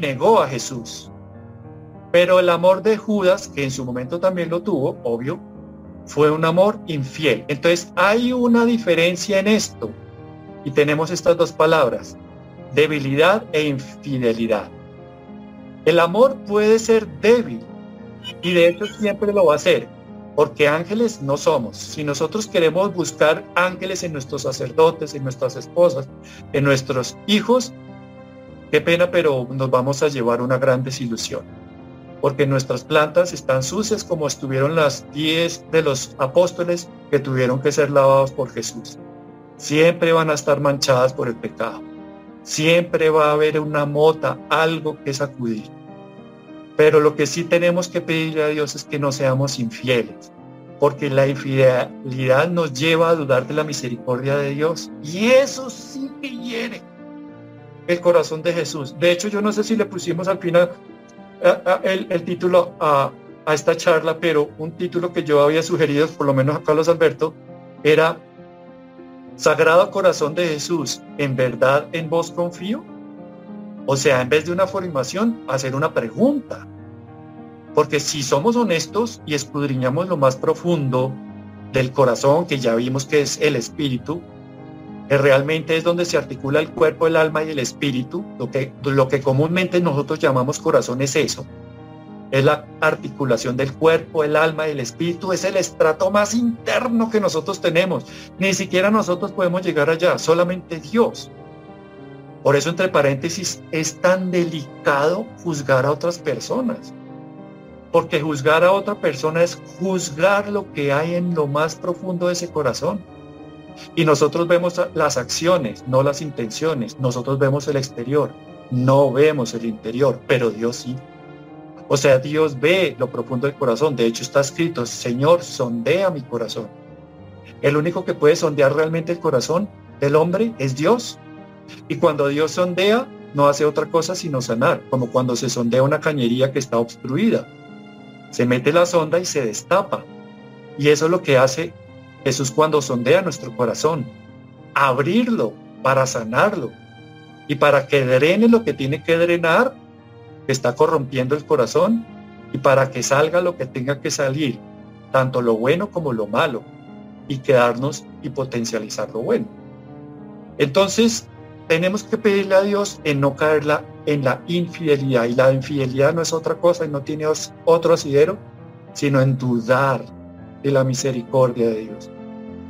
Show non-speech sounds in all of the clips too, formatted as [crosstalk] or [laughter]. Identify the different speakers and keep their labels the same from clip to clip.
Speaker 1: negó a Jesús. Pero el amor de Judas, que en su momento también lo tuvo, obvio, fue un amor infiel. Entonces hay una diferencia en esto. Y tenemos estas dos palabras, debilidad e infidelidad. El amor puede ser débil y de hecho siempre lo va a ser, porque ángeles no somos. Si nosotros queremos buscar ángeles en nuestros sacerdotes, en nuestras esposas, en nuestros hijos, qué pena, pero nos vamos a llevar una gran desilusión. Porque nuestras plantas están sucias como estuvieron las diez de los apóstoles que tuvieron que ser lavados por Jesús. Siempre van a estar manchadas por el pecado. Siempre va a haber una mota, algo que sacudir. Pero lo que sí tenemos que pedirle a Dios es que no seamos infieles, porque la infidelidad nos lleva a dudar de la misericordia de Dios. Y eso sí que hiere el corazón de Jesús. De hecho, yo no sé si le pusimos al final el, título a, a esta charla, pero un título que yo había sugerido, por lo menos a Carlos Alberto, era Sagrado Corazón de Jesús, ¿en verdad en vos confío? O sea, en vez de una formación, hacer una pregunta. Porque si somos honestos y escudriñamos lo más profundo del corazón, que ya vimos que es el espíritu, realmente es donde se articula el cuerpo, el alma y el espíritu, lo que, lo que comúnmente nosotros llamamos corazón es eso, es la articulación del cuerpo, el alma y el espíritu, es el estrato más interno que nosotros tenemos. Ni siquiera nosotros podemos llegar allá, solamente Dios. Por eso, entre paréntesis, es tan delicado juzgar a otras personas. Porque juzgar a otra persona es juzgar lo que hay en lo más profundo de ese corazón. Y nosotros vemos las acciones, no las intenciones. Nosotros vemos el exterior, no vemos el interior, pero Dios sí. O sea, Dios ve lo profundo del corazón. De hecho, está escrito, Señor, sondea mi corazón. El único que puede sondear realmente el corazón del hombre es Dios. Y cuando Dios sondea, no hace otra cosa sino sanar, como cuando se sondea una cañería que está obstruida. Se mete la sonda y se destapa. Y eso es lo que hace Jesús cuando sondea nuestro corazón. Abrirlo para sanarlo. Y para que drene lo que tiene que drenar está corrompiendo el corazón y para que salga lo que tenga que salir, tanto lo bueno como lo malo, y quedarnos y potencializar lo bueno. Entonces, tenemos que pedirle a Dios en no caerla en la infidelidad. Y la infidelidad no es otra cosa y no tiene otro asidero, sino en dudar de la misericordia de Dios.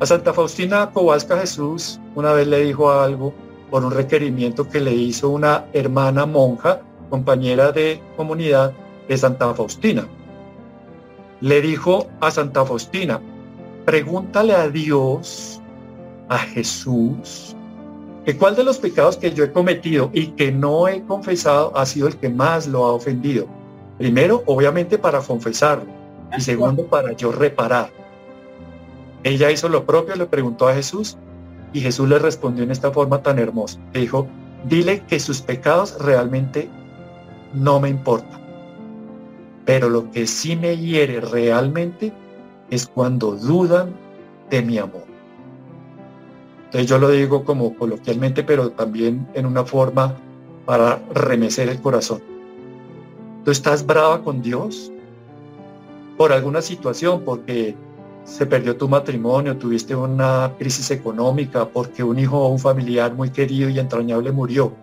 Speaker 1: A Santa Faustina Kowalska Jesús una vez le dijo algo por un requerimiento que le hizo una hermana monja compañera de comunidad de Santa Faustina. Le dijo a Santa Faustina, pregúntale a Dios, a Jesús, que cuál de los pecados que yo he cometido y que no he confesado ha sido el que más lo ha ofendido. Primero, obviamente, para confesarlo. Y segundo, para yo reparar. Ella hizo lo propio, le preguntó a Jesús y Jesús le respondió en esta forma tan hermosa. Le dijo, dile que sus pecados realmente no me importa. Pero lo que sí me hiere realmente es cuando dudan de mi amor. Entonces yo lo digo como coloquialmente, pero también en una forma para remecer el corazón. ¿Tú estás brava con Dios? Por alguna situación, porque se perdió tu matrimonio, tuviste una crisis económica, porque un hijo o un familiar muy querido y entrañable murió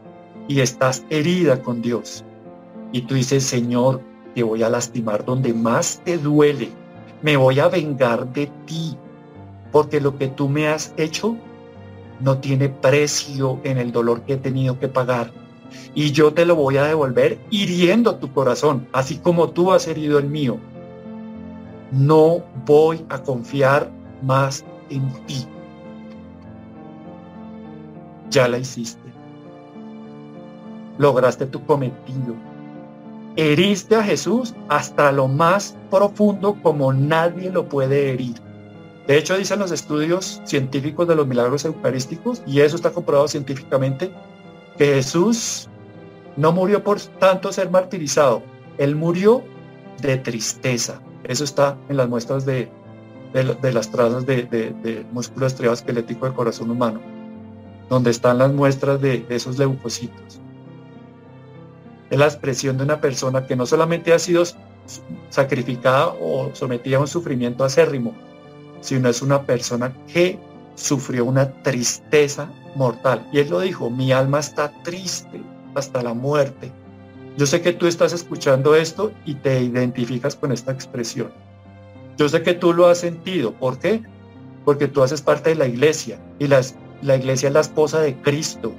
Speaker 1: y estás herida con Dios y tú dices, Señor, te voy a lastimar donde más te duele, me voy a vengar de ti, porque lo que tú me has hecho no tiene precio en el dolor que he tenido que pagar. Y yo te lo voy a devolver hiriendo tu corazón, así como tú has herido el mío. No voy a confiar más en ti. Ya la hiciste. Lograste tu cometido heriste a Jesús hasta lo más profundo como nadie lo puede herir. De hecho, dicen los estudios científicos de los milagros eucarísticos, y eso está comprobado científicamente, que Jesús no murió por tanto ser martirizado, él murió de tristeza. Eso está en las muestras de, de, las trazas de, de, músculo estriado esquelético del corazón humano, donde están las muestras de, esos leucocitos. Es la expresión de una persona que no solamente ha sido sacrificada o sometida a un sufrimiento acérrimo, sino es una persona que sufrió una tristeza mortal. Y él lo dijo, mi alma está triste hasta la muerte. Yo sé que tú estás escuchando esto y te identificas con esta expresión. Yo sé que tú lo has sentido. ¿Por qué? Porque tú haces parte de la iglesia y la, iglesia es la esposa de Cristo.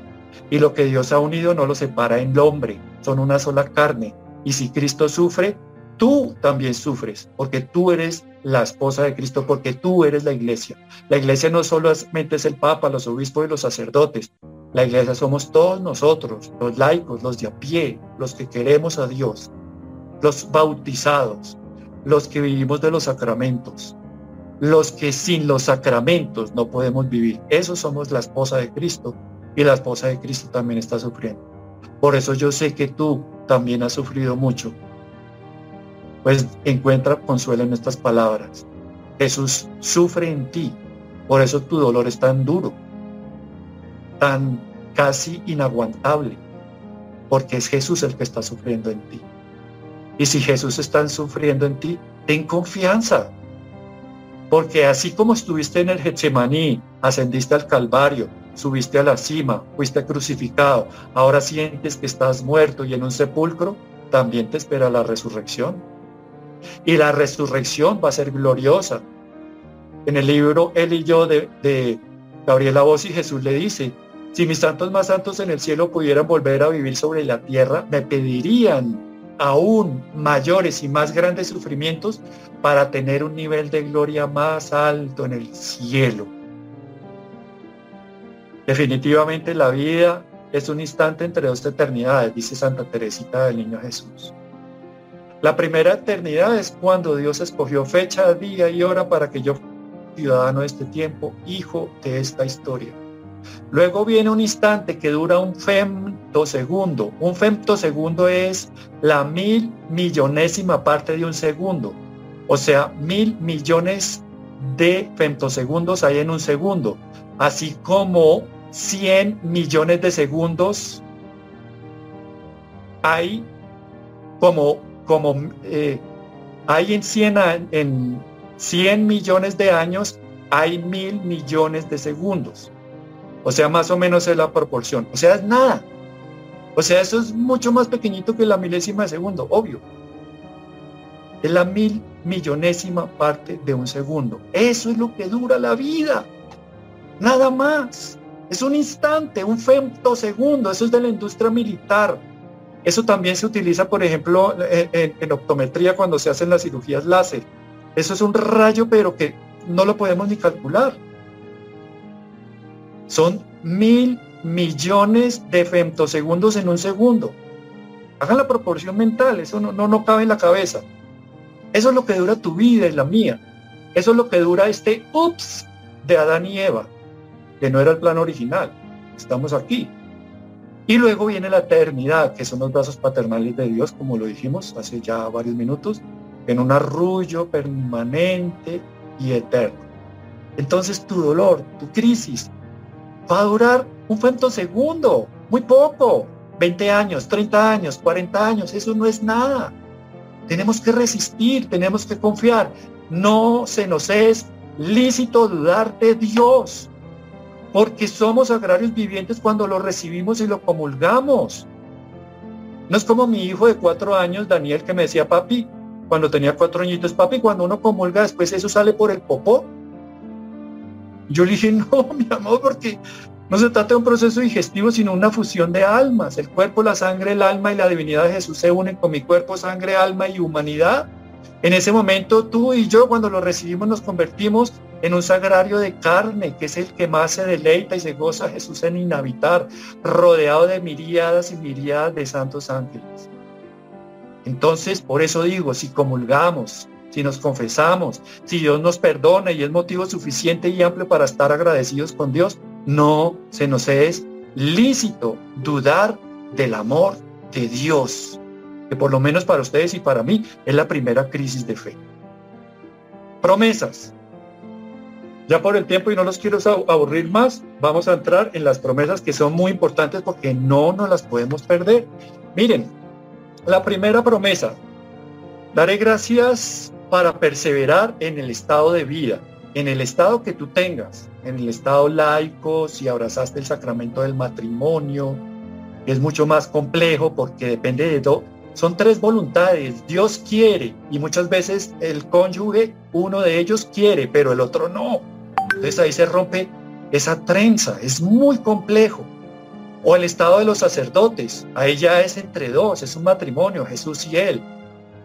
Speaker 1: Y lo que Dios ha unido no lo separa en el hombre, son una sola carne. Y si Cristo sufre, tú también sufres, porque tú eres la esposa de Cristo, porque tú eres la iglesia. La iglesia no solamente es el Papa, los obispos y los sacerdotes. La iglesia somos todos nosotros, los laicos, los de a pie, los que queremos a Dios, los bautizados, los que vivimos de los sacramentos, los que sin los sacramentos no podemos vivir. Esos somos la esposa de Cristo y la esposa de Cristo también está sufriendo. Por eso yo sé que tú también has sufrido mucho pues encuentra consuelo en estas palabras. Jesús sufre en ti, por eso tu dolor es tan duro, tan casi inaguantable, porque es Jesús el que está sufriendo en ti. Y si Jesús está sufriendo en ti, ten confianza, porque así como estuviste en el Getsemaní, ascendiste al Calvario, subiste a la cima, fuiste crucificado, ahora sientes que estás muerto y en un sepulcro, también te espera la resurrección. Y la resurrección va a ser gloriosa. En el libro Él y yo de, de Gabriela y Jesús le dice, si mis santos más santos en el cielo pudieran volver a vivir sobre la tierra, me pedirían aún mayores y más grandes sufrimientos para tener un nivel de gloria más alto en el cielo. Definitivamente la vida es un instante entre dos eternidades, dice Santa Teresita del Niño Jesús. La primera eternidad es cuando Dios escogió fecha, día y hora para que yo, ciudadano de este tiempo, hijo de esta historia. Luego viene un instante que dura un femtosegundo. Un femtosegundo es la mil millonésima parte de un segundo. O sea, mil millones de femtosegundos hay en un segundo. Así como 100 millones de segundos hay como como eh, hay en 100, en 100 millones de años, hay mil millones de segundos. O sea, más o menos es la proporción. O sea, es nada. O sea, eso es mucho más pequeñito que la milésima de segundo, obvio. Es la mil millonésima parte de un segundo. Eso es lo que dura la vida. Nada más. Es un instante, un femtosegundo. Eso es de la industria militar. Eso también se utiliza, por ejemplo, en, optometría cuando se hacen las cirugías láser. Eso es un rayo, pero que no lo podemos ni calcular. Son mil millones de femtosegundos en un segundo. Hagan la proporción mental, eso no, no, no cabe en la cabeza. Eso es lo que dura tu vida y la mía. Eso es lo que dura este ups de Adán y Eva, que no era el plan original. Estamos aquí. Y luego viene la eternidad, que son los brazos paternales de Dios, como lo dijimos hace ya varios minutos, en un arrullo permanente y eterno. Entonces tu dolor, tu crisis, va a durar un segundo, muy poco, 20 años, 30 años, 40 años, eso no es nada. Tenemos que resistir, tenemos que confiar. No se nos es lícito dudar de Dios porque somos agrarios vivientes cuando lo recibimos y lo comulgamos. No es como mi hijo de cuatro años, Daniel, que me decía, papi, cuando tenía cuatro añitos, papi, cuando uno comulga, después eso sale por el popó. Yo le dije, [laughs] no, mi amor, porque no se trata de un proceso digestivo, sino una fusión de almas. El cuerpo, la sangre, el alma y la divinidad de Jesús se unen con mi cuerpo, sangre, alma y humanidad. En ese momento tú y yo cuando lo recibimos nos convertimos en un sagrario de carne, que es el que más se deleita y se goza Jesús en inhabitar, rodeado de miríadas y miríadas de santos ángeles. Entonces, por eso digo, si comulgamos, si nos confesamos, si Dios nos perdona y es motivo suficiente y amplio para estar agradecidos con Dios, no se nos es lícito dudar del amor de Dios, que por lo menos para ustedes y para mí es la primera crisis de fe. Promesas. Ya por el tiempo y no los quiero aburrir más, vamos a entrar en las promesas que son muy importantes porque no nos las podemos perder. Miren, La primera promesa, daré gracias para perseverar en el estado de vida, en el estado que tú tengas, en el estado laico, si abrazaste el sacramento del matrimonio, es mucho más complejo porque depende de todo. Son tres voluntades, Dios quiere y muchas veces el cónyuge, uno de ellos quiere, pero el otro no. Entonces ahí se rompe esa trenza, es muy complejo. O el estado de los sacerdotes, ahí ya es entre dos, es un matrimonio, Jesús y él.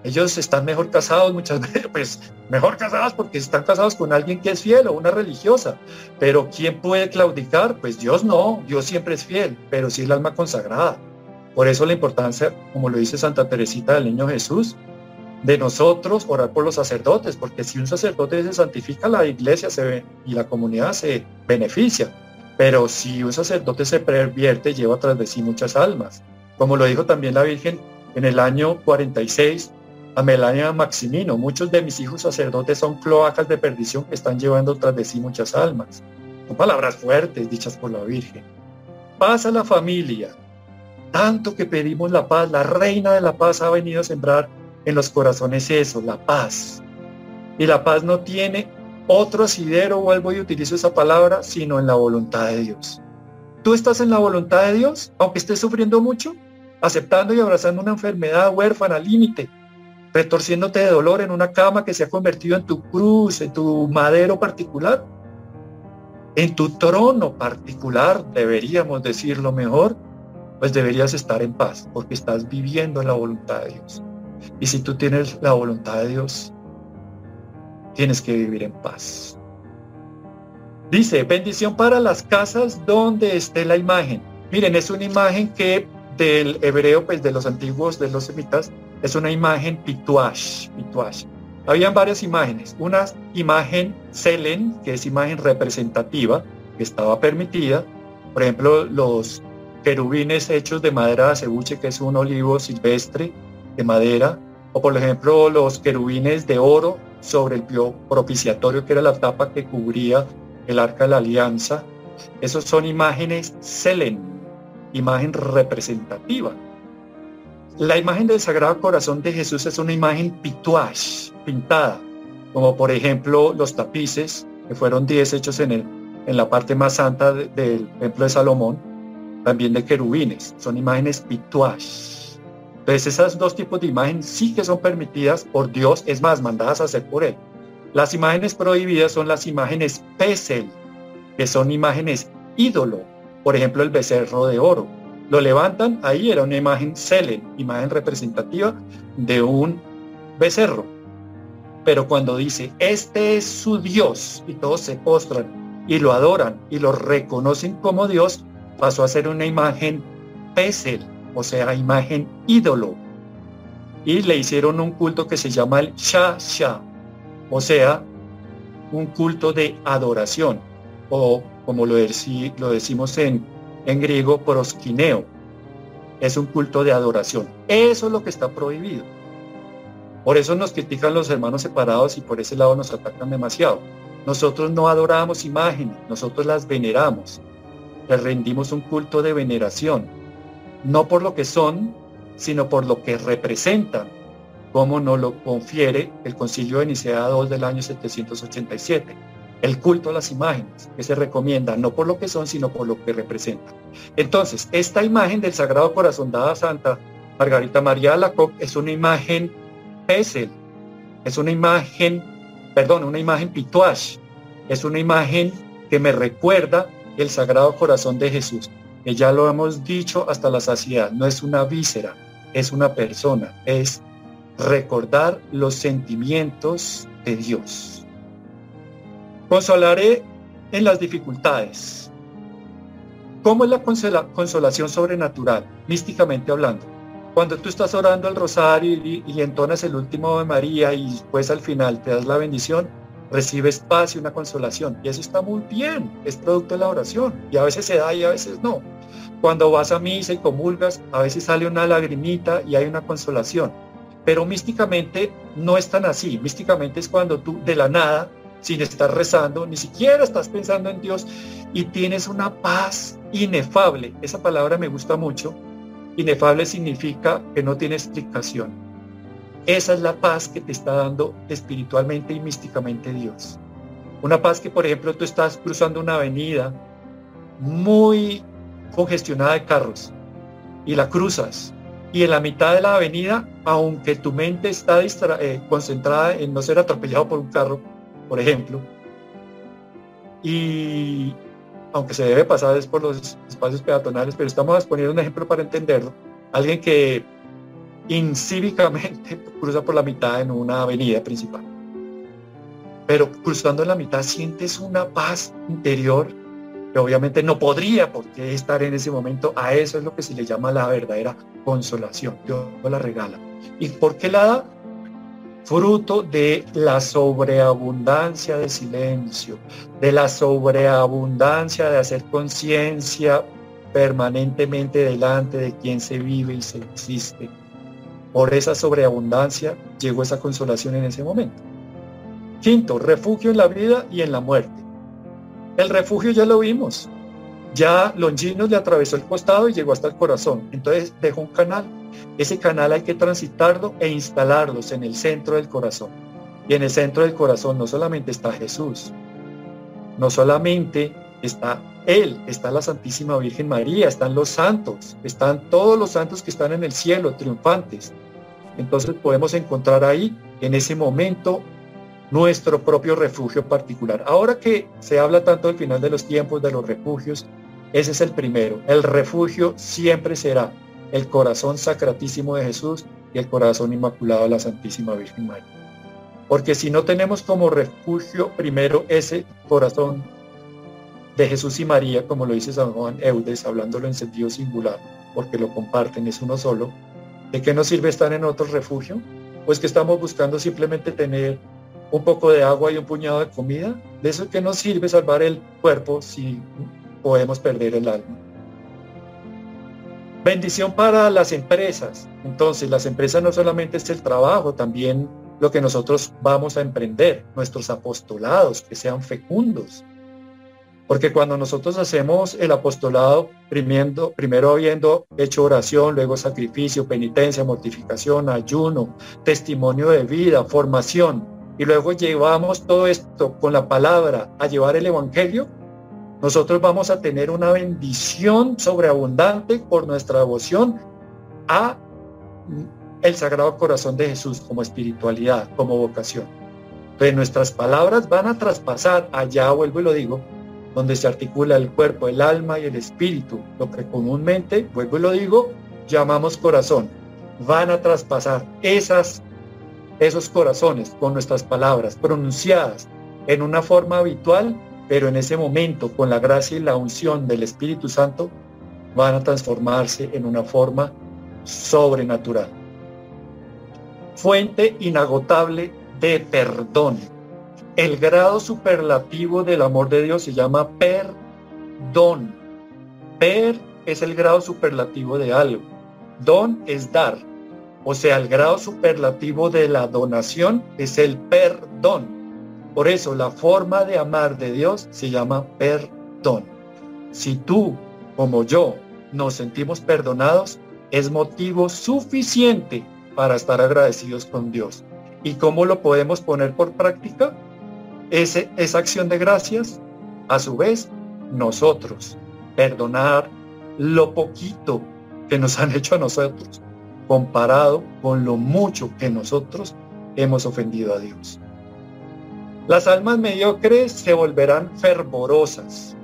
Speaker 1: Ellos están mejor casados muchas [laughs] veces, pues mejor casados porque están casados con alguien que es fiel o una religiosa. Pero ¿quién puede claudicar? Pues Dios no, Dios siempre es fiel, pero sí el alma consagrada. Por eso la importancia, como lo dice Santa Teresita del Niño Jesús, de nosotros orar por los sacerdotes, porque si un sacerdote se santifica, la iglesia se ve, y la comunidad se beneficia. Pero si un sacerdote se pervierte, lleva tras de sí muchas almas. Como lo dijo también la Virgen en el año 46 a Melania Maximino, muchos de mis hijos sacerdotes son cloacas de perdición que están llevando tras de sí muchas almas. Son palabras fuertes dichas por la Virgen. Paz a la familia. Tanto que pedimos la paz, la reina de la paz ha venido a sembrar en los corazones eso, la paz. Y la paz no tiene otro asidero, vuelvo y utilizo esa palabra, sino en la voluntad de Dios. ¿Tú estás en la voluntad de Dios, aunque estés sufriendo mucho? Aceptando y abrazando una enfermedad huérfana, límite, retorciéndote de dolor en una cama que se ha convertido en tu cruz, en tu madero particular, en tu trono particular, deberíamos decirlo mejor, pues deberías estar en paz, porque estás viviendo en la voluntad de Dios. Y si tú tienes la voluntad de Dios, tienes que vivir en paz. Dice, bendición para las casas donde esté la imagen. Miren, es una imagen que del hebreo, pues de los antiguos, de los semitas, es una imagen pituash. Habían varias imágenes. Una imagen selen, que es imagen representativa, que estaba permitida. Por ejemplo, los querubines hechos de madera de acebuche, que es un olivo silvestre de madera, o por ejemplo los querubines de oro sobre el propiciatorio, que era la tapa que cubría el arca de la alianza. Esos son imágenes selen, imagen representativa. La imagen del Sagrado Corazón de Jesús es una imagen pituage, pintada, como por ejemplo los tapices, que fueron 10 hechos en, el, en la parte más santa del templo de Salomón, también de querubines, son imágenes pituage entonces esas dos tipos de imágenes sí que son permitidas por Dios, es más, mandadas a hacer por Él. Las imágenes prohibidas son las imágenes pesel, que son imágenes ídolo, por ejemplo el becerro de oro. Lo levantan, ahí era una imagen selen, imagen representativa de un becerro. Pero cuando dice, este es su Dios, y todos se postran y lo adoran y lo reconocen como Dios, pasó a ser una imagen pesel, o sea, imagen ídolo. Y le hicieron un culto que se llama el Sha-Sha, o sea, un culto de adoración, o como lo, lo decimos en, en griego, prosquineo. Es un culto de adoración. Eso es lo que está prohibido. Por eso nos critican los hermanos separados y por ese lado nos atacan demasiado. Nosotros no adoramos imágenes, nosotros las veneramos. Les rendimos un culto de veneración no por lo que son, sino por lo que representan, como nos lo confiere el Concilio de Nicea II del año 787. El culto a las imágenes, que se recomienda no por lo que son, sino por lo que representan. Entonces, esta imagen del Sagrado Corazón dada Santa Margarita María Alacoc es una imagen Pesel, es una imagen, perdón, una imagen pituash, es una imagen que me recuerda el Sagrado Corazón de Jesús que ya lo hemos dicho hasta la saciedad, no es una víscera, es una persona, es recordar los sentimientos de Dios. Consolaré en las dificultades. ¿Cómo es la consolación sobrenatural, místicamente hablando? Cuando tú estás orando el rosario y, y entonas el último de María y después al final te das la bendición, recibes paz y una consolación. Y eso está muy bien, es producto de la oración. Y a veces se da y a veces no. Cuando vas a misa y comulgas, a veces sale una lagrimita y hay una consolación. Pero místicamente no es tan así. Místicamente es cuando tú de la nada, sin estar rezando, ni siquiera estás pensando en Dios y tienes una paz inefable. Esa palabra me gusta mucho inefable significa que no tiene explicación. Esa es la paz que te está dando espiritualmente y místicamente Dios. Una paz que, por ejemplo, tú estás cruzando una avenida muy congestionada de carros y la cruzas y en la mitad de la avenida, aunque tu mente está eh, concentrada en no ser atropellado por un carro, por ejemplo, y aunque se debe pasar es por los espacios peatonales, pero estamos poniendo un ejemplo para entenderlo, alguien que incívicamente [laughs] cruza por la mitad en una avenida principal. Pero cruzando en la mitad sientes una paz interior que obviamente no podría por qué estar en ese momento. A eso es lo que se le llama la verdadera consolación. Dios la regala. ¿Y por qué la da? Fruto de la sobreabundancia de silencio, de la sobreabundancia de hacer conciencia permanentemente delante de quien se vive y se existe. Por esa sobreabundancia llegó esa consolación en ese momento. Quinto, refugio en la vida y en la muerte. El refugio ya lo vimos. Ya Longinos le atravesó el costado y llegó hasta el corazón. Entonces dejó un canal. Ese canal hay que transitarlo e instalarlos en el centro del corazón. Y en el centro del corazón no solamente está Jesús, no solamente está Él, está la Santísima Virgen María, están los santos, están todos los santos que están en el cielo, triunfantes. Entonces podemos encontrar ahí, en ese momento, nuestro propio refugio particular. Ahora que se habla tanto del final de los tiempos, de los refugios, ese es el primero. El refugio siempre será el corazón sacratísimo de Jesús y el corazón inmaculado de la Santísima Virgen María. Porque si no tenemos como refugio primero ese corazón de Jesús y María, como lo dice San Juan Eudes, hablándolo en sentido singular, porque lo comparten, es uno solo, ¿de qué nos sirve estar en otro refugio? Pues que estamos buscando simplemente tener un poco de agua y un puñado de comida, de eso que nos sirve salvar el cuerpo si podemos perder el alma. Bendición para las empresas. Entonces, las empresas no solamente es el trabajo, también lo que nosotros vamos a emprender, nuestros apostolados, que sean fecundos. Porque cuando nosotros hacemos el apostolado, primero, habiendo hecho oración, luego sacrificio, penitencia, mortificación, ayuno, testimonio de vida, formación, y luego llevamos todo esto con la palabra a llevar el Evangelio, nosotros vamos a tener una bendición sobreabundante por nuestra devoción a el Sagrado Corazón de Jesús como espiritualidad, como vocación. Entonces nuestras palabras van a traspasar, allá vuelvo y lo digo, donde se articula el cuerpo, el alma y el espíritu, lo que comúnmente, vuelvo y lo digo, llamamos corazón. Van a traspasar esas esos corazones con nuestras palabras pronunciadas en una forma habitual, pero en ese momento con la gracia y la unción del Espíritu Santo van a transformarse en una forma sobrenatural. Fuente inagotable de perdón. El grado superlativo del amor de Dios se llama perdón. Per es el grado superlativo de algo. Don es dar. O sea, el grado superlativo de la donación es el perdón. Por eso la forma de amar de Dios se llama perdón. Si tú, como yo, nos sentimos perdonados, es motivo suficiente para estar agradecidos con Dios. ¿Y cómo lo podemos poner por práctica? Ese, esa acción de gracias, a su vez, nosotros, perdonar lo poquito que nos [laughs] han hecho a nosotros comparado con lo mucho que nosotros hemos ofendido a Dios. Las almas mediocres se volverán fervorosas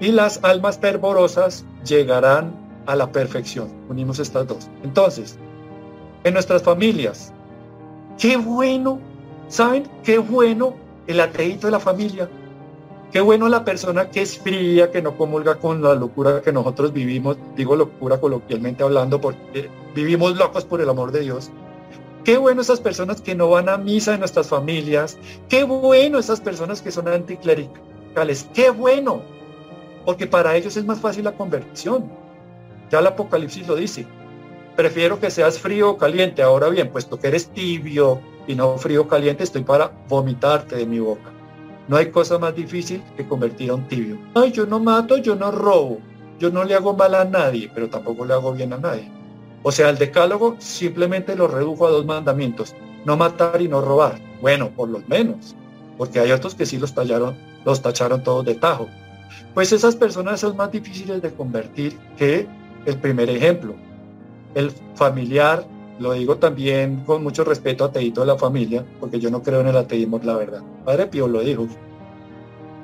Speaker 1: y las almas fervorosas llegarán a la perfección. Unimos estas dos. Entonces, en nuestras familias, qué bueno, ¿saben? Qué bueno el ateíto de la familia Qué bueno la persona que es fría, que no comulga con la locura que nosotros vivimos, digo locura coloquialmente hablando porque vivimos locos por el amor de Dios. Qué bueno esas personas que no van a misa en nuestras familias. Qué bueno esas personas que son anticlericales. Qué bueno. Porque para ellos es más fácil la conversión. Ya el Apocalipsis lo dice. Prefiero que seas frío o caliente. Ahora bien, puesto que eres tibio y no frío o caliente, estoy para vomitarte de mi boca. No hay cosa más difícil que convertir a un tibio. Ay, yo no mato, yo no robo. yo no le hago mal a nadie, pero tampoco le hago bien a nadie. O sea, el decálogo simplemente lo redujo a dos mandamientos, no matar y no robar. Bueno, por lo menos, porque hay otros que sí los tallaron, los tacharon todos de tajo. Pues esas personas son más difíciles de convertir que el primer ejemplo. El familiar, lo digo también con mucho respeto ateíto de la familia, porque yo no creo en el ateísmo, la verdad. Padre Pío lo dijo.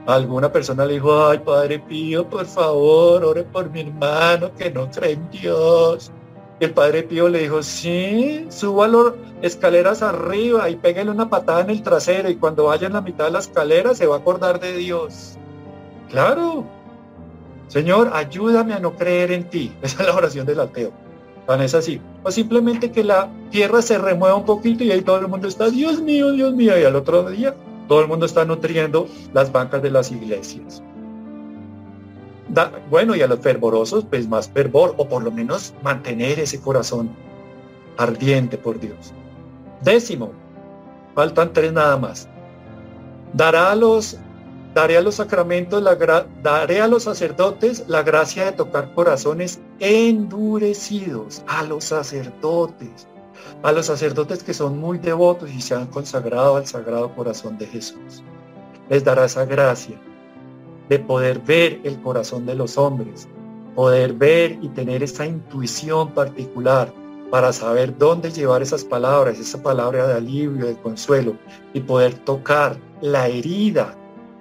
Speaker 1: Alguna persona le dijo, ay, Padre Pío, por favor, ore por mi hermano que no cree en Dios. El padre Pío le dijo, sí, suba las escaleras arriba y pégale una patada en el trasero y cuando vaya en la mitad de la escalera se va a acordar de Dios. Claro. Señor, ayúdame a no creer en ti. [laughs] Esa es la oración del ateo. Tan es así. O simplemente que la tierra se remueva un poquito y ahí todo el mundo está, Dios mío, Dios mío. Y al otro día todo el mundo está nutriendo las bancas de las iglesias bueno, y a los fervorosos, pues más fervor, o por lo menos mantener ese corazón ardiente por Dios. Décimo, faltan tres nada más. Dará a los, daré a los sacramentos, la daré a los sacerdotes la gracia de tocar corazones endurecidos, a los sacerdotes, a los sacerdotes que son muy devotos y se han consagrado al sagrado corazón de Jesús. Les dará esa gracia de poder ver el corazón de los hombres, poder ver y tener esa intuición particular para saber dónde llevar esas palabras, esa palabra de alivio, de consuelo y poder tocar la herida,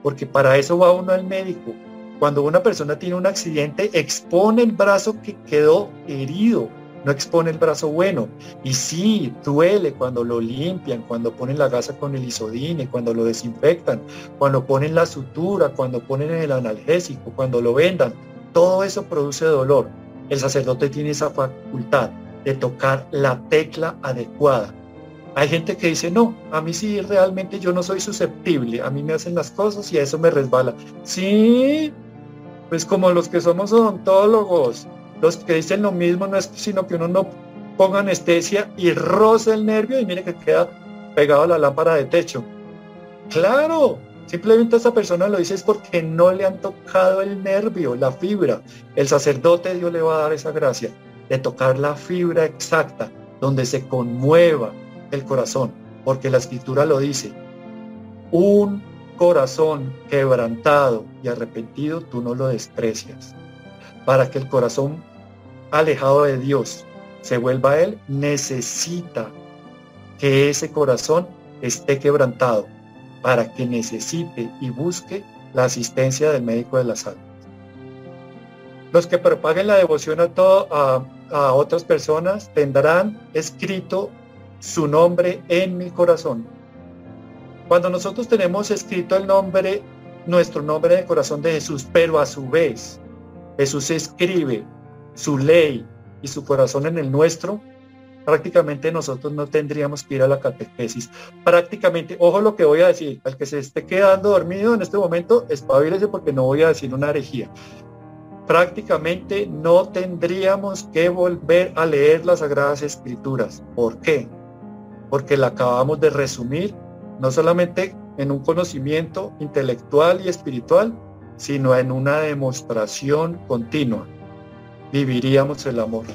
Speaker 1: porque para eso va uno al médico. Cuando una persona tiene un accidente, expone el brazo que quedó herido no expone el brazo bueno. Y sí, duele cuando lo limpian, cuando ponen la gasa con el isodine, cuando lo desinfectan, cuando ponen la sutura, cuando ponen el analgésico, cuando lo vendan. Todo eso produce dolor. El sacerdote tiene esa facultad de tocar la tecla adecuada. Hay gente que dice, no, a mí sí realmente yo no soy susceptible, a mí me hacen las cosas y a eso me resbala. Sí, pues como los que somos odontólogos, los que dicen lo mismo no es sino que uno no ponga anestesia y roce el nervio y mire que queda pegado a la lámpara de techo. Claro, simplemente esa persona lo dice es porque no le han tocado el nervio, la fibra. El sacerdote Dios le va a dar esa gracia de tocar la fibra exacta, donde se conmueva el corazón, porque la escritura lo dice. Un corazón quebrantado y arrepentido, tú no lo desprecias para que el corazón alejado de Dios se vuelva a Él, necesita que ese corazón esté quebrantado para que necesite y busque la asistencia del médico de la salud. Los que propaguen la devoción a, todo, a, a otras personas tendrán escrito su nombre en mi corazón. Cuando nosotros tenemos escrito el nombre, nuestro nombre de corazón de Jesús, pero a su vez Jesús escribe su ley y su corazón en el nuestro, prácticamente nosotros no tendríamos que ir a la catequesis. Prácticamente, ojo lo que voy a decir, al que se esté quedando dormido en este momento, espabilese porque no voy a decir una herejía. Prácticamente no tendríamos que volver a leer las Sagradas Escrituras. ¿Por qué? Porque la acabamos de resumir no solamente en un conocimiento intelectual y espiritual, sino en una demostración continua. Viviríamos el amor.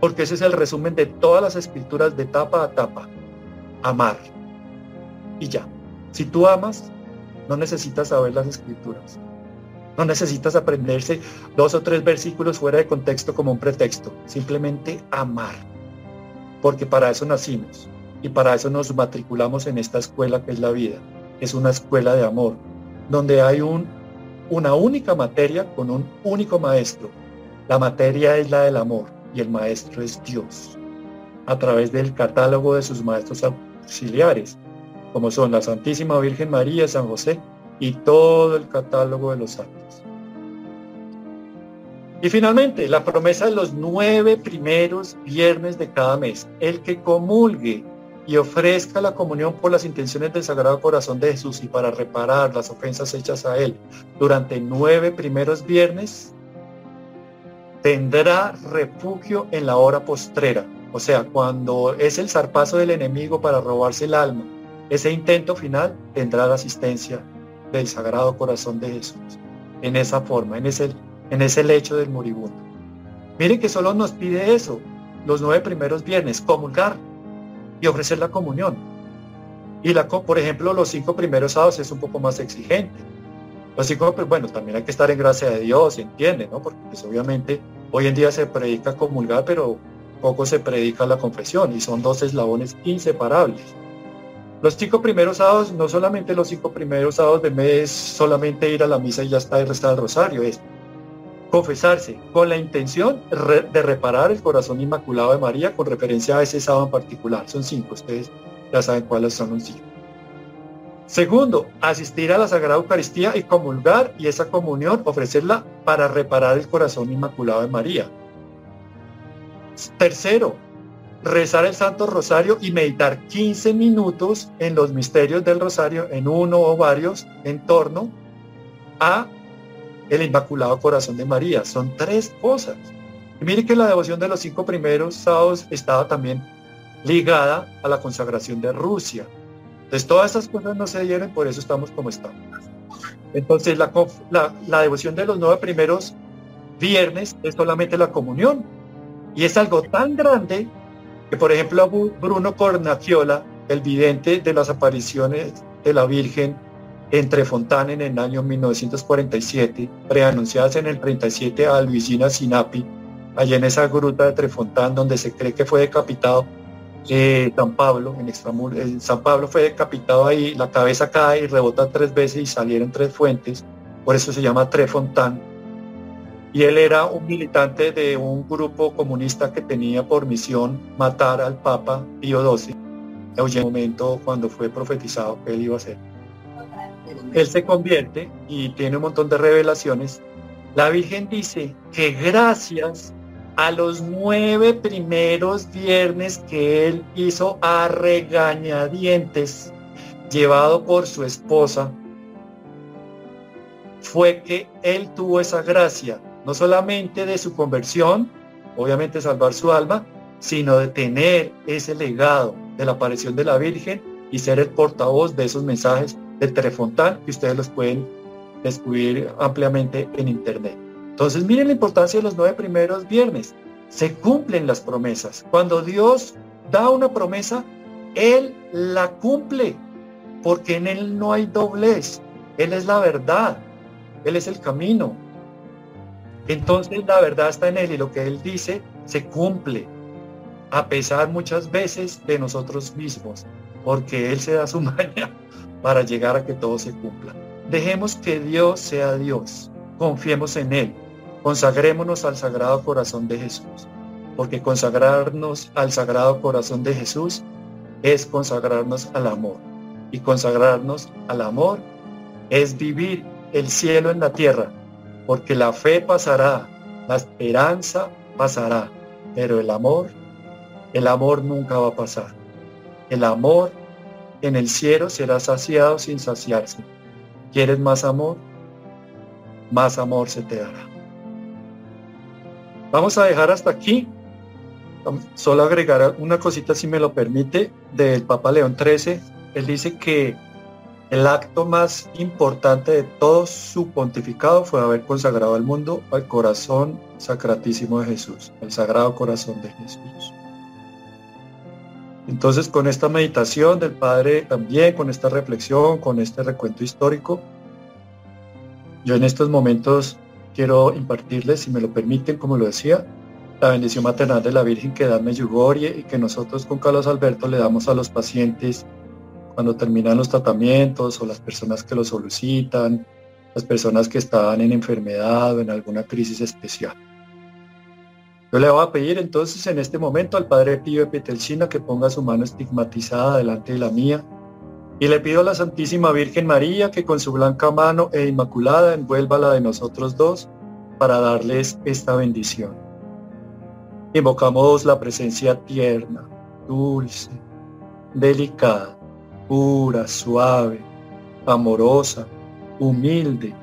Speaker 1: Porque ese es el resumen de todas las escrituras de tapa a tapa. Amar. Y ya. Si tú amas, no necesitas saber las escrituras. No necesitas aprenderse dos o tres versículos fuera de contexto como un pretexto. Simplemente amar. Porque para eso nacimos. Y para eso nos matriculamos en esta escuela que es la vida. Es una escuela de amor, donde hay un una única materia con un único maestro. La materia es la del amor y el maestro es Dios, a través del catálogo de sus maestros auxiliares, como son la Santísima Virgen María, San José y todo el catálogo de los santos. Y finalmente, la promesa de los nueve primeros viernes de cada mes. El que comulgue y ofrezca la comunión por las intenciones del Sagrado Corazón de Jesús y para reparar las ofensas hechas a Él durante nueve primeros viernes, tendrá refugio en la hora postrera. O sea, cuando es el zarpazo del enemigo para robarse el alma, ese intento final tendrá la asistencia del Sagrado Corazón de Jesús. En esa forma, en ese en ese lecho del moribundo. Miren que solo nos pide eso, los nueve primeros viernes, comulgar y ofrecer la comunión. Y la, por ejemplo, los cinco primeros sábados es un poco más exigente. Los cinco, pues, bueno, también hay que estar en gracia de Dios, entiende, ¿no? Porque pues, obviamente hoy en día se predica comulgar, pero poco se predica la confesión y son dos eslabones inseparables. Los cinco primeros sábados, no solamente los cinco primeros sábados de mes, solamente ir a la misa y ya está y rezar el rosario, es confesarse con la intención de reparar el corazón inmaculado de María con referencia a ese sábado en particular. Son cinco, ustedes ya saben cuáles son los cinco. Segundo, asistir a la Sagrada Eucaristía y comulgar y esa comunión ofrecerla para reparar el corazón inmaculado de María. Tercero, rezar el Santo Rosario y meditar 15 minutos en los misterios del Rosario, en uno o varios, en torno a el Inmaculado Corazón de María. Son tres cosas. Y mire que la devoción de los cinco primeros sábados estaba también ligada a la consagración de Rusia. Entonces todas esas cosas no se dieron, por eso estamos como estamos. Entonces la, la devoción de los nueve primeros viernes es solamente la comunión. Y es algo tan grande que, por ejemplo, Bruno Cornacchiola, el vidente de las apariciones de la Virgen entre Fontana en el año 1947, preanunciadas en el 37 a Luisina Sinapi, allá en esa gruta de Trefontán donde se cree que fue decapitado eh, San Pablo, en Extramur San Pablo fue decapitado ahí, la cabeza cae y rebota tres veces y salieron tres fuentes, por eso se llama Trefontán. Y él era un militante de un grupo comunista que tenía por misión matar al Papa Pío XII, en el momento cuando fue profetizado que él iba a ser él se convierte y tiene un montón de revelaciones. La Virgen dice que gracias a los nueve primeros viernes que él hizo a regañadientes, llevado por su esposa, fue que él tuvo esa gracia, no solamente de su conversión, obviamente salvar su alma, sino de tener ese legado de la aparición de la Virgen y ser el portavoz de esos mensajes del Telefontán, que ustedes los pueden descubrir ampliamente en internet. Entonces miren la importancia de los nueve primeros viernes. Se cumplen las promesas. Cuando Dios da una promesa, Él la cumple, porque en Él no hay doblez. Él es la verdad. Él es el camino. Entonces la verdad está en Él y lo que Él dice se cumple, a pesar muchas veces de nosotros mismos, porque Él se da su [laughs] maña para llegar a que todo se cumpla. Dejemos que Dios sea Dios, confiemos en Él, consagrémonos al Sagrado Corazón de Jesús, porque consagrarnos al Sagrado Corazón de Jesús es consagrarnos al amor, y consagrarnos al amor es vivir el cielo en la tierra, porque la fe pasará, la esperanza pasará, pero el amor, el amor nunca va a pasar. El amor en el cielo será saciado sin saciarse. ¿Quieres más amor? Más amor se te dará. Vamos a dejar hasta aquí. Solo agregar una cosita, si me lo permite, del Papa León XIII. Él dice que el acto más importante de todo su pontificado fue haber consagrado al mundo al corazón sacratísimo de Jesús, el sagrado corazón de Jesús. Entonces, con esta meditación del Padre también, con esta reflexión, con este recuento histórico, yo en estos momentos quiero impartirles, si me lo permiten, como lo decía, la bendición maternal de la Virgen que da Meyugorie y que nosotros con Carlos Alberto le damos a los pacientes cuando terminan los tratamientos o las personas que lo solicitan, las personas que están en enfermedad o en alguna crisis especial. Yo le voy a pedir entonces en este momento al Padre Pío de Pietelcina que ponga su mano estigmatizada delante de la mía y le pido a la Santísima Virgen María que con su blanca mano e inmaculada envuelva la de nosotros dos para darles esta bendición. Invocamos la presencia tierna, dulce, delicada, pura, suave, amorosa, humilde,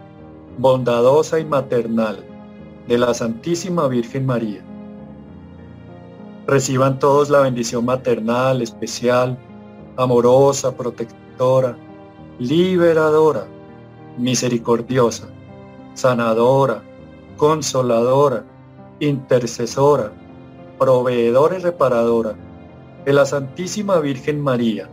Speaker 1: bondadosa y maternal de la Santísima Virgen María Reciban todos la bendición maternal, especial, amorosa, protectora, liberadora, misericordiosa, sanadora, consoladora, intercesora, proveedora y reparadora de la Santísima Virgen María,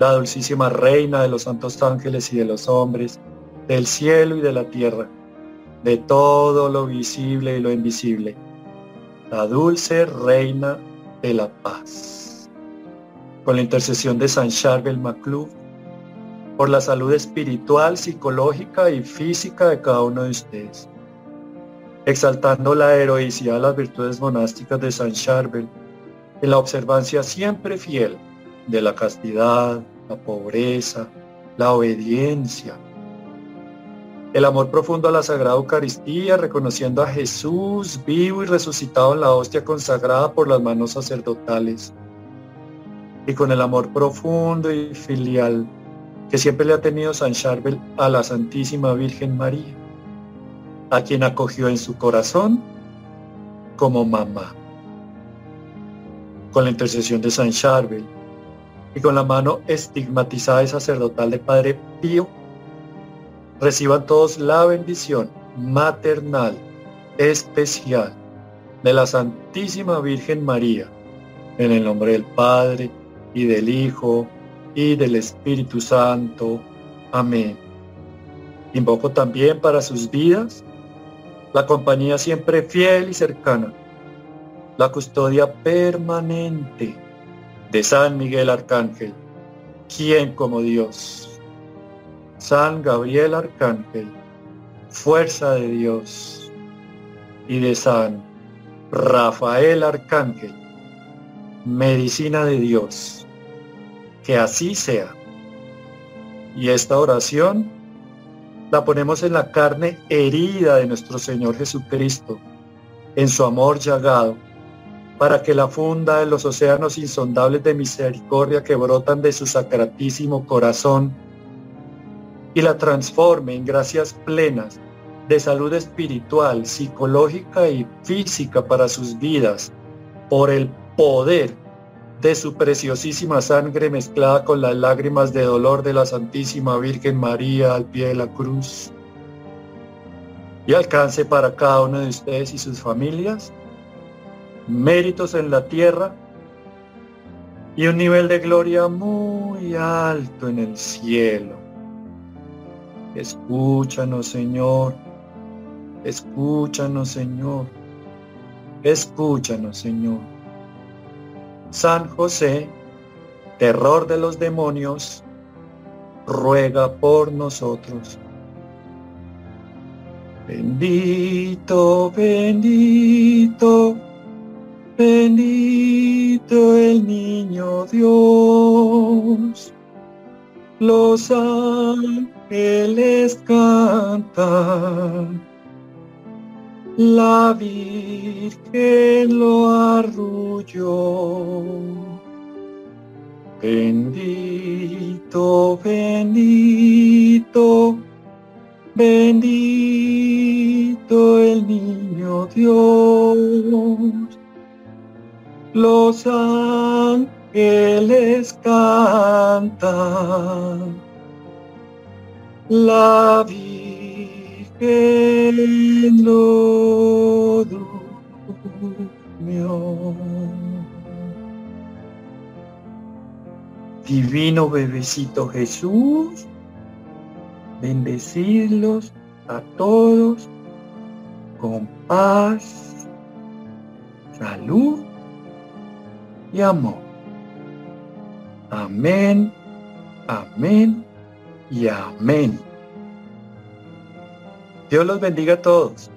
Speaker 1: la dulcísima Reina de los santos ángeles y de los hombres, del cielo y de la tierra, de todo lo visible y lo invisible, la dulce Reina de la Paz. Con la intercesión de San Charbel Macluf, por la salud espiritual, psicológica y física de cada uno de ustedes exaltando la heroicidad de las virtudes monásticas de San Charbel, en la observancia siempre fiel de la castidad, la pobreza, la obediencia, el amor profundo a la Sagrada Eucaristía, reconociendo a Jesús vivo y resucitado en la hostia consagrada por las manos sacerdotales, y con el amor profundo y filial que siempre le ha tenido San Charbel a la Santísima Virgen María a quien acogió en su corazón como mamá. Con la intercesión de San Charbel y con la mano estigmatizada y sacerdotal de Padre Pío, reciban todos la bendición maternal especial de la Santísima Virgen María, en el nombre del Padre y del Hijo y del Espíritu Santo. Amén. Invoco también para sus vidas la compañía siempre fiel y cercana, la custodia permanente de San Miguel Arcángel, quien como Dios, San Gabriel Arcángel, fuerza de Dios, y de San Rafael Arcángel, medicina de Dios, que así sea. Y esta oración la ponemos en la carne herida de nuestro Señor Jesucristo, en su amor llagado, para que la funda de los océanos insondables de misericordia que brotan de su sacratísimo corazón y la transforme en gracias plenas de salud espiritual, psicológica y física para sus vidas, por el poder de su preciosísima sangre mezclada con las lágrimas de dolor de la Santísima Virgen María al pie de la cruz. Y alcance para cada uno de ustedes y sus familias méritos en la tierra y un nivel de gloria muy alto en el cielo. Escúchanos, Señor. Escúchanos, Señor. Escúchanos, Señor. San José, terror de los demonios, ruega por nosotros. Bendito, bendito, bendito el niño Dios. Los ángeles cantan la Virgen lo arrulló. Bendito, bendito, bendito el niño Dios. Los ángeles cantan. La Virgen lo Divino bebecito Jesús, bendecirlos a todos con paz, salud y amor. Amén, amén y amén. Dios los bendiga a todos.